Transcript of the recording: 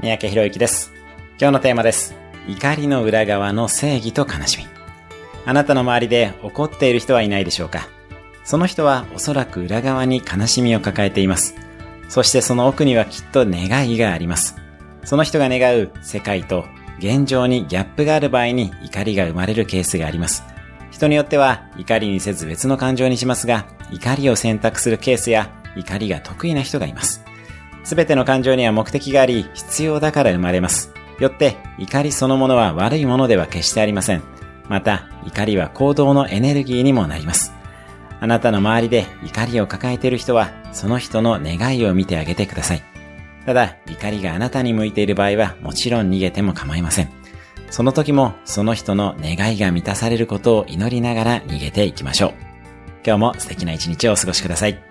三宅博之です。今日のテーマです。怒りの裏側の正義と悲しみ。あなたの周りで怒っている人はいないでしょうかその人はおそらく裏側に悲しみを抱えています。そしてその奥にはきっと願いがあります。その人が願う世界と現状にギャップがある場合に怒りが生まれるケースがあります。人によっては怒りにせず別の感情にしますが、怒りを選択するケースや怒りが得意な人がいます。すべての感情には目的があり、必要だから生まれます。よって、怒りそのものは悪いものでは決してありません。また、怒りは行動のエネルギーにもなります。あなたの周りで怒りを抱えている人は、その人の願いを見てあげてください。ただ、怒りがあなたに向いている場合は、もちろん逃げても構いません。その時も、その人の願いが満たされることを祈りながら逃げていきましょう。今日も素敵な一日をお過ごしください。